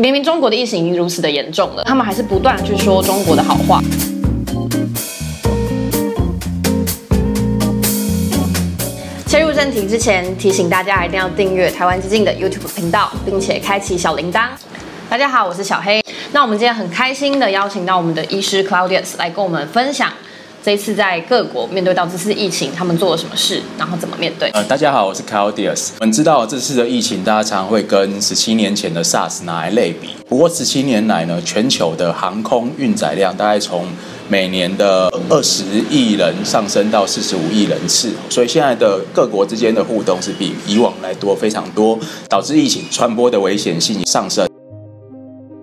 明明中国的疫情已经如此的严重了，他们还是不断去说中国的好话。切入正题之前，提醒大家一定要订阅台湾基进的 YouTube 频道，并且开启小铃铛。大家好，我是小黑。那我们今天很开心的邀请到我们的医师 Claudius 来跟我们分享。这一次在各国面对到这次疫情，他们做了什么事，然后怎么面对？呃，大家好，我是 Claudius。我们知道这次的疫情，大家常会跟十七年前的 SARS 拿来类比。不过十七年来呢，全球的航空运载量大概从每年的二十亿人上升到四十五亿人次，所以现在的各国之间的互动是比以往来多非常多，导致疫情传播的危险性上升。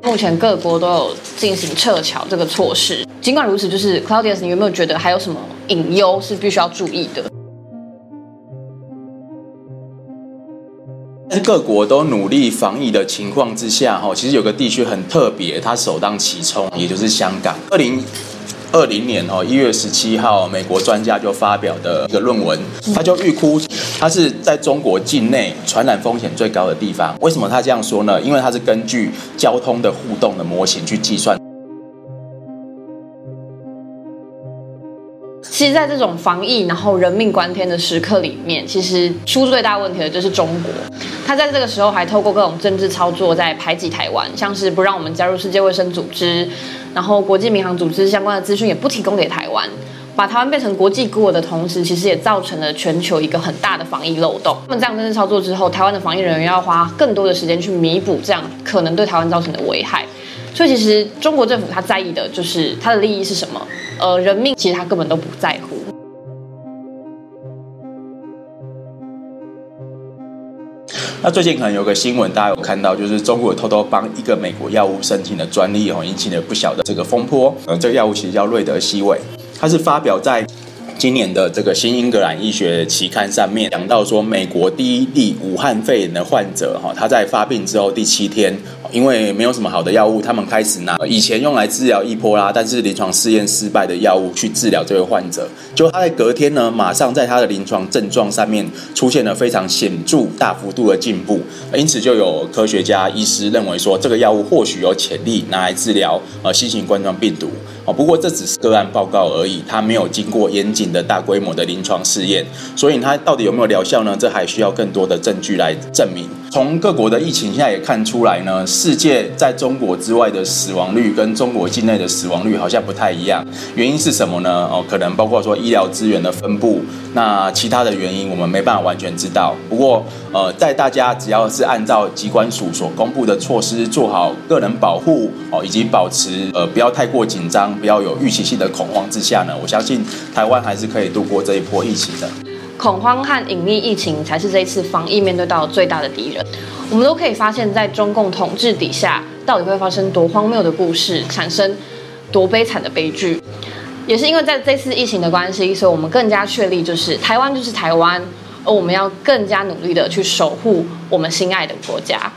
目前各国都有进行撤侨这个措施，尽管如此，就是 Claudius，你有没有觉得还有什么隐忧是必须要注意的？在各国都努力防疫的情况之下，哈，其实有个地区很特别，它首当其冲，也就是香港。二零二零年哦，一月十七号，美国专家就发表的一个论文，他就预估它是在中国境内传染风险最高的地方。为什么他这样说呢？因为它是根据交通的互动的模型去计算。其实，在这种防疫然后人命关天的时刻里面，其实出最大问题的就是中国。他在这个时候还透过各种政治操作在排挤台湾，像是不让我们加入世界卫生组织，然后国际民航组织相关的资讯也不提供给台湾，把台湾变成国际孤儿的同时，其实也造成了全球一个很大的防疫漏洞。那么这样政治操作之后，台湾的防疫人员要花更多的时间去弥补这样可能对台湾造成的危害。所以，其实中国政府他在意的就是他的利益是什么？呃，人命其实他根本都不在乎。那最近可能有个新闻，大家有看到，就是中国偷偷帮一个美国药物申请的专利哦，引起了不小的这个风波。呃，这个药物其实叫瑞德西韦，它是发表在今年的这个新英格兰医学期刊上面，讲到说，美国第一例武汉肺炎的患者哈，他在发病之后第七天。因为没有什么好的药物，他们开始拿以前用来治疗伊波拉，但是临床试验失败的药物去治疗这位患者。就他在隔天呢，马上在他的临床症状上面出现了非常显著、大幅度的进步。因此，就有科学家、医师认为说，这个药物或许有潜力拿来治疗呃新型冠状病毒。哦，不过这只是个案报告而已，它没有经过严谨的大规模的临床试验，所以它到底有没有疗效呢？这还需要更多的证据来证明。从各国的疫情现在也看出来呢，世界在中国之外的死亡率跟中国境内的死亡率好像不太一样。原因是什么呢？哦，可能包括说医疗资源的分布，那其他的原因我们没办法完全知道。不过，呃，在大家只要是按照疾管署所公布的措施做好个人保护哦，以及保持呃不要太过紧张，不要有预期性的恐慌之下呢，我相信台湾还是可以度过这一波疫情的。恐慌和隐匿疫情才是这一次防疫面对到最大的敌人。我们都可以发现，在中共统治底下，到底会发生多荒谬的故事，产生多悲惨的悲剧。也是因为在这次疫情的关系，所以我们更加确立，就是台湾就是台湾，而我们要更加努力的去守护我们心爱的国家。